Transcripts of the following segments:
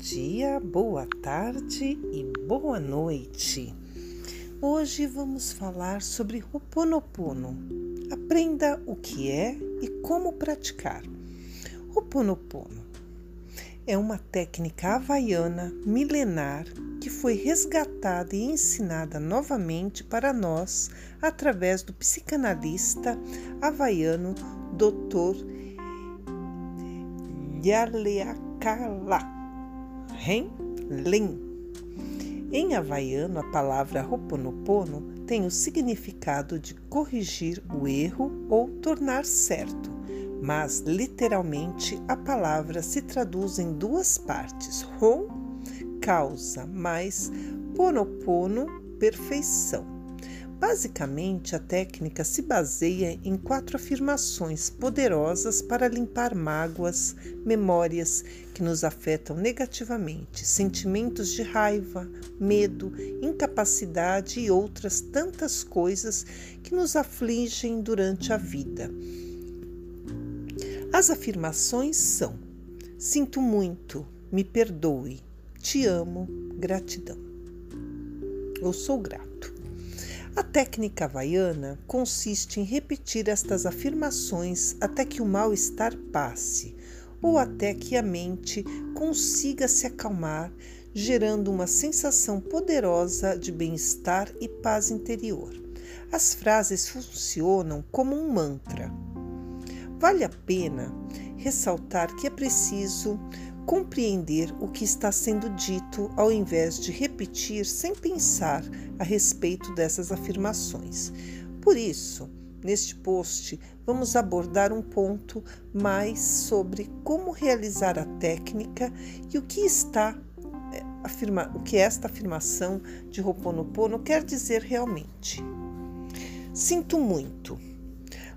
dia, boa tarde e boa noite. Hoje vamos falar sobre Ho'oponopono. Aprenda o que é e como praticar. Ho'oponopono é uma técnica havaiana milenar que foi resgatada e ensinada novamente para nós através do psicanalista havaiano Dr. Yaleakala Ren Lin. Em havaiano, a palavra Ho'oponopono tem o significado de corrigir o erro ou tornar certo, mas literalmente a palavra se traduz em duas partes: Ho, causa, mais Ponopono, perfeição. Basicamente, a técnica se baseia em quatro afirmações poderosas para limpar mágoas, memórias que nos afetam negativamente, sentimentos de raiva, medo, incapacidade e outras tantas coisas que nos afligem durante a vida. As afirmações são: Sinto muito, me perdoe, te amo, gratidão. Eu sou grato. A técnica havaiana consiste em repetir estas afirmações até que o mal-estar passe ou até que a mente consiga se acalmar, gerando uma sensação poderosa de bem-estar e paz interior. As frases funcionam como um mantra. Vale a pena ressaltar que é preciso compreender o que está sendo dito ao invés de repetir sem pensar a respeito dessas afirmações. Por isso, neste post, vamos abordar um ponto mais sobre como realizar a técnica e o que está é, afirma, o que esta afirmação de Ho'oponopono quer dizer realmente. Sinto muito.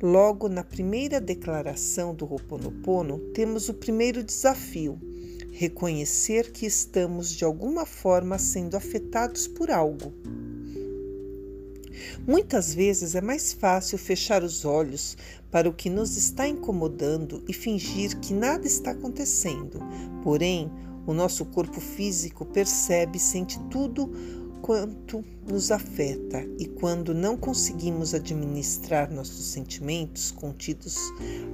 Logo na primeira declaração do Ho'oponopono, temos o primeiro desafio, reconhecer que estamos de alguma forma sendo afetados por algo. Muitas vezes é mais fácil fechar os olhos para o que nos está incomodando e fingir que nada está acontecendo. Porém, o nosso corpo físico percebe e sente tudo quanto nos afeta e quando não conseguimos administrar nossos sentimentos contidos,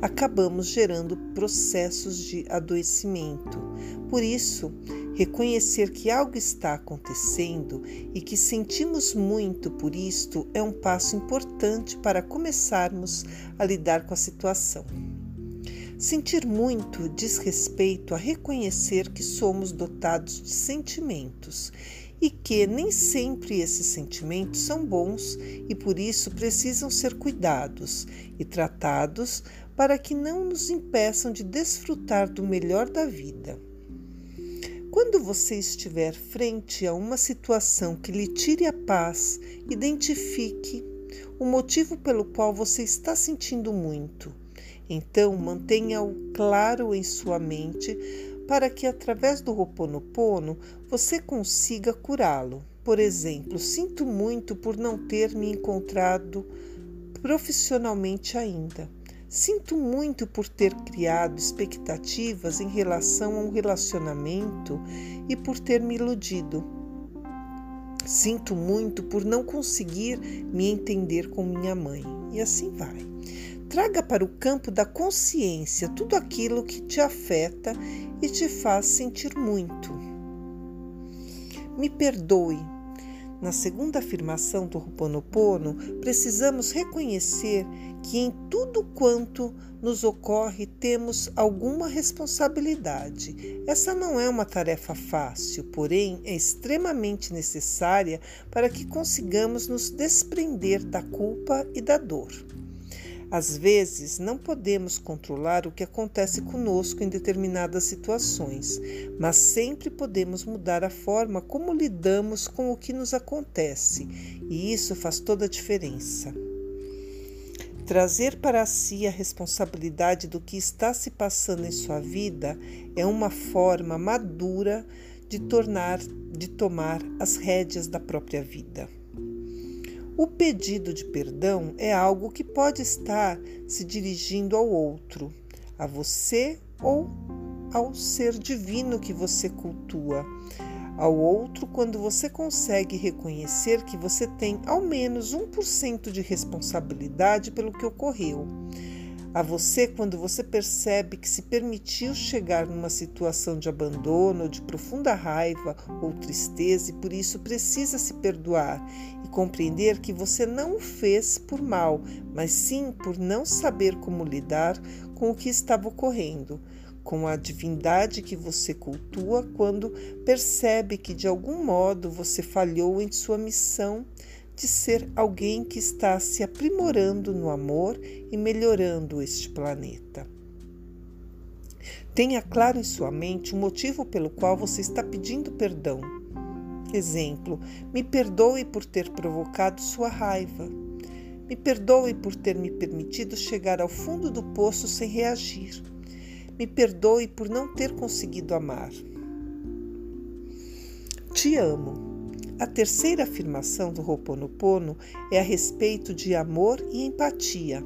acabamos gerando processos de adoecimento. Por isso, reconhecer que algo está acontecendo e que sentimos muito por isto é um passo importante para começarmos a lidar com a situação. Sentir muito diz respeito a reconhecer que somos dotados de sentimentos e que nem sempre esses sentimentos são bons e por isso precisam ser cuidados e tratados para que não nos impeçam de desfrutar do melhor da vida. Quando você estiver frente a uma situação que lhe tire a paz, identifique o motivo pelo qual você está sentindo muito. Então, mantenha-o claro em sua mente para que através do Ho'oponopono você consiga curá-lo. Por exemplo, sinto muito por não ter me encontrado profissionalmente ainda. Sinto muito por ter criado expectativas em relação a um relacionamento e por ter me iludido. Sinto muito por não conseguir me entender com minha mãe. E assim vai. Traga para o campo da consciência tudo aquilo que te afeta e te faz sentir muito. Me perdoe. Na segunda afirmação do Ho'oponopono, precisamos reconhecer que em tudo quanto nos ocorre temos alguma responsabilidade. Essa não é uma tarefa fácil, porém é extremamente necessária para que consigamos nos desprender da culpa e da dor. Às vezes, não podemos controlar o que acontece conosco em determinadas situações, mas sempre podemos mudar a forma como lidamos com o que nos acontece, e isso faz toda a diferença. Trazer para si a responsabilidade do que está se passando em sua vida é uma forma madura de tornar de tomar as rédeas da própria vida. O pedido de perdão é algo que pode estar se dirigindo ao outro, a você ou ao ser divino que você cultua. Ao outro, quando você consegue reconhecer que você tem ao menos 1% de responsabilidade pelo que ocorreu a você quando você percebe que se permitiu chegar numa situação de abandono, de profunda raiva ou tristeza e por isso precisa se perdoar e compreender que você não o fez por mal, mas sim por não saber como lidar com o que estava ocorrendo com a divindade que você cultua quando percebe que de algum modo você falhou em sua missão de ser alguém que está se aprimorando no amor e melhorando este planeta. Tenha claro em sua mente o motivo pelo qual você está pedindo perdão. Exemplo: me perdoe por ter provocado sua raiva. Me perdoe por ter me permitido chegar ao fundo do poço sem reagir. Me perdoe por não ter conseguido amar. Te amo. A terceira afirmação do Ho'oponopono é a respeito de amor e empatia.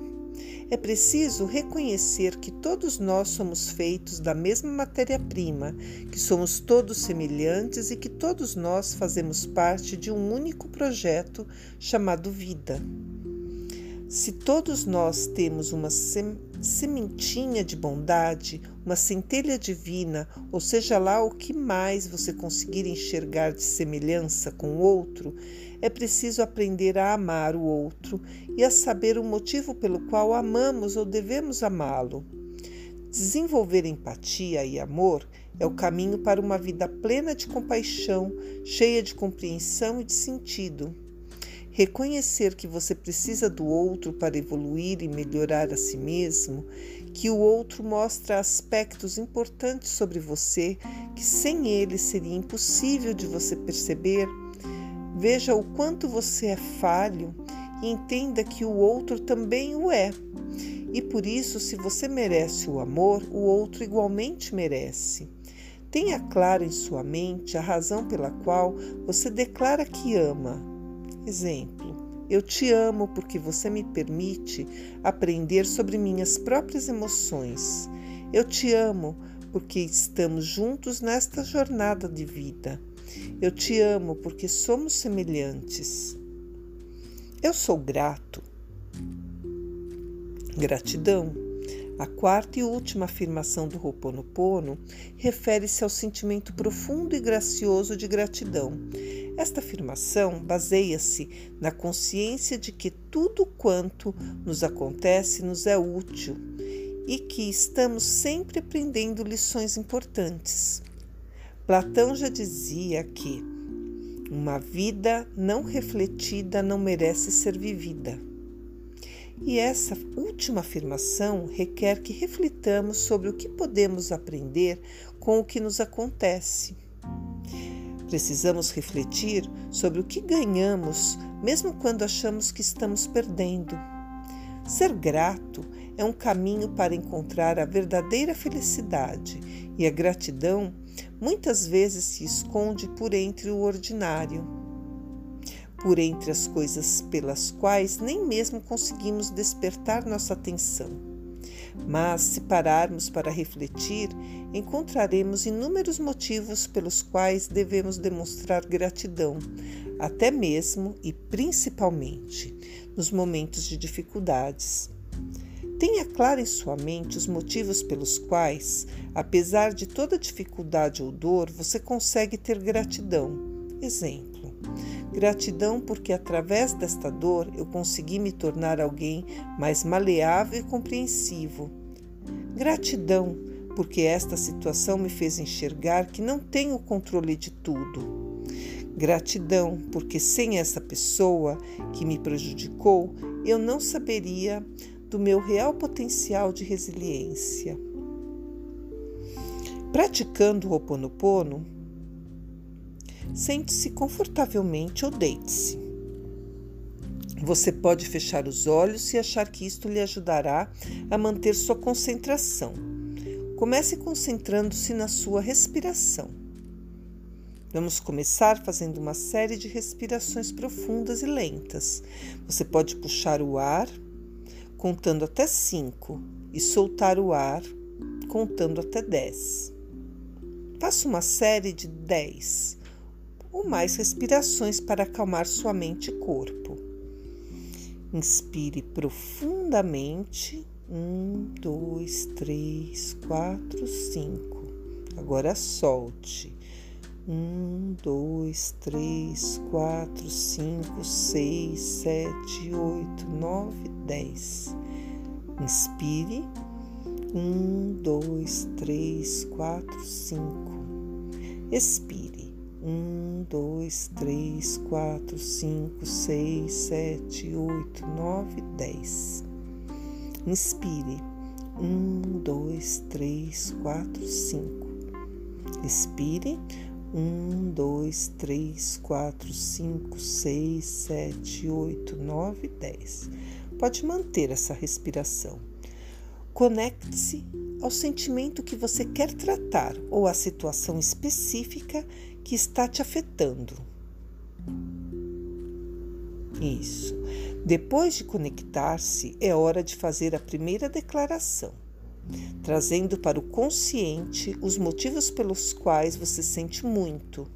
É preciso reconhecer que todos nós somos feitos da mesma matéria-prima, que somos todos semelhantes e que todos nós fazemos parte de um único projeto chamado vida. Se todos nós temos uma sementinha de bondade, uma centelha divina, ou seja lá o que mais você conseguir enxergar de semelhança com o outro, é preciso aprender a amar o outro e a saber o motivo pelo qual amamos ou devemos amá-lo. Desenvolver empatia e amor é o caminho para uma vida plena de compaixão, cheia de compreensão e de sentido. Reconhecer que você precisa do outro para evoluir e melhorar a si mesmo, que o outro mostra aspectos importantes sobre você que sem ele seria impossível de você perceber. Veja o quanto você é falho e entenda que o outro também o é. E por isso, se você merece o amor, o outro igualmente merece. Tenha claro em sua mente a razão pela qual você declara que ama Exemplo: Eu te amo porque você me permite aprender sobre minhas próprias emoções. Eu te amo porque estamos juntos nesta jornada de vida. Eu te amo porque somos semelhantes. Eu sou grato. Gratidão. A quarta e última afirmação do Ho'oponopono refere-se ao sentimento profundo e gracioso de gratidão. Esta afirmação baseia-se na consciência de que tudo quanto nos acontece nos é útil e que estamos sempre aprendendo lições importantes. Platão já dizia que uma vida não refletida não merece ser vivida. E essa última afirmação requer que reflitamos sobre o que podemos aprender com o que nos acontece. Precisamos refletir sobre o que ganhamos, mesmo quando achamos que estamos perdendo. Ser grato é um caminho para encontrar a verdadeira felicidade, e a gratidão muitas vezes se esconde por entre o ordinário, por entre as coisas pelas quais nem mesmo conseguimos despertar nossa atenção. Mas, se pararmos para refletir, encontraremos inúmeros motivos pelos quais devemos demonstrar gratidão, até mesmo e principalmente nos momentos de dificuldades. Tenha claro em sua mente os motivos pelos quais, apesar de toda dificuldade ou dor, você consegue ter gratidão. Exemplo: Gratidão porque através desta dor eu consegui me tornar alguém mais maleável e compreensivo. Gratidão porque esta situação me fez enxergar que não tenho controle de tudo. Gratidão porque sem essa pessoa que me prejudicou, eu não saberia do meu real potencial de resiliência. Praticando o Ho Oponopono, Sente-se confortavelmente ou deite-se. Você pode fechar os olhos e achar que isto lhe ajudará a manter sua concentração. Comece concentrando-se na sua respiração. Vamos começar fazendo uma série de respirações profundas e lentas. Você pode puxar o ar contando até 5 e soltar o ar contando até 10. Faça uma série de 10 ou mais respirações para acalmar sua mente e corpo. Inspire profundamente. Um, dois, três, quatro, cinco. Agora solte. Um, dois, três, quatro, cinco, seis, sete, oito, nove, dez. Inspire. Um, dois, três, quatro, cinco. Expire. Um, dois, três, quatro, cinco, seis, sete, oito, nove, dez. Inspire. Um, dois, três, quatro, cinco. Expire. Um, dois, três, quatro, cinco, seis, sete, oito, nove, dez. Pode manter essa respiração. Conecte-se ao sentimento que você quer tratar ou à situação específica que está te afetando. Isso. Depois de conectar-se, é hora de fazer a primeira declaração trazendo para o consciente os motivos pelos quais você sente muito,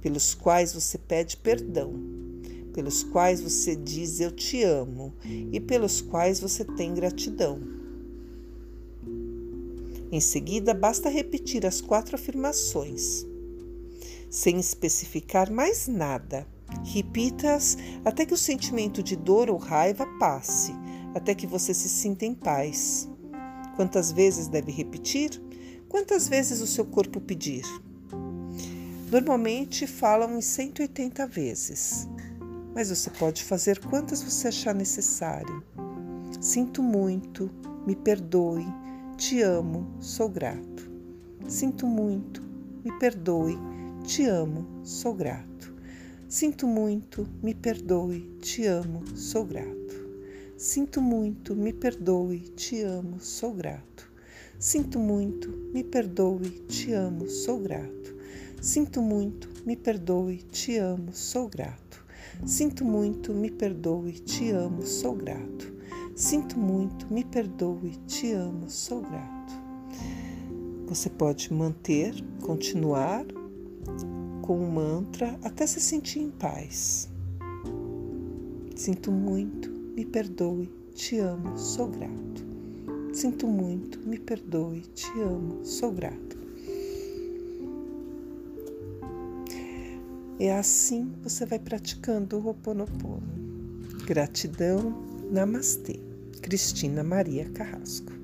pelos quais você pede perdão, pelos quais você diz eu te amo e pelos quais você tem gratidão. Em seguida, basta repetir as quatro afirmações, sem especificar mais nada. Repita-as até que o sentimento de dor ou raiva passe, até que você se sinta em paz. Quantas vezes deve repetir? Quantas vezes o seu corpo pedir? Normalmente falam em 180 vezes, mas você pode fazer quantas você achar necessário. Sinto muito, me perdoe, te amo, sou grato. Sinto muito, me perdoe, te amo, sou grato. Sinto muito, me perdoe, te amo, sou grato. Sinto muito, me perdoe, te amo, sou grato. Sinto muito, me perdoe, te amo, sou grato. Sinto muito, me perdoe, te amo, sou grato. Sinto muito, me perdoe, te amo, sou grato. Sinto muito, me perdoe, te amo, sou grato. Você pode manter, continuar com o mantra até se sentir em paz. Sinto muito, me perdoe, te amo, sou grato. Sinto muito, me perdoe, te amo, sou grato. É assim você vai praticando o Ho'oponopono. Gratidão, Namastê. Cristina Maria Carrasco.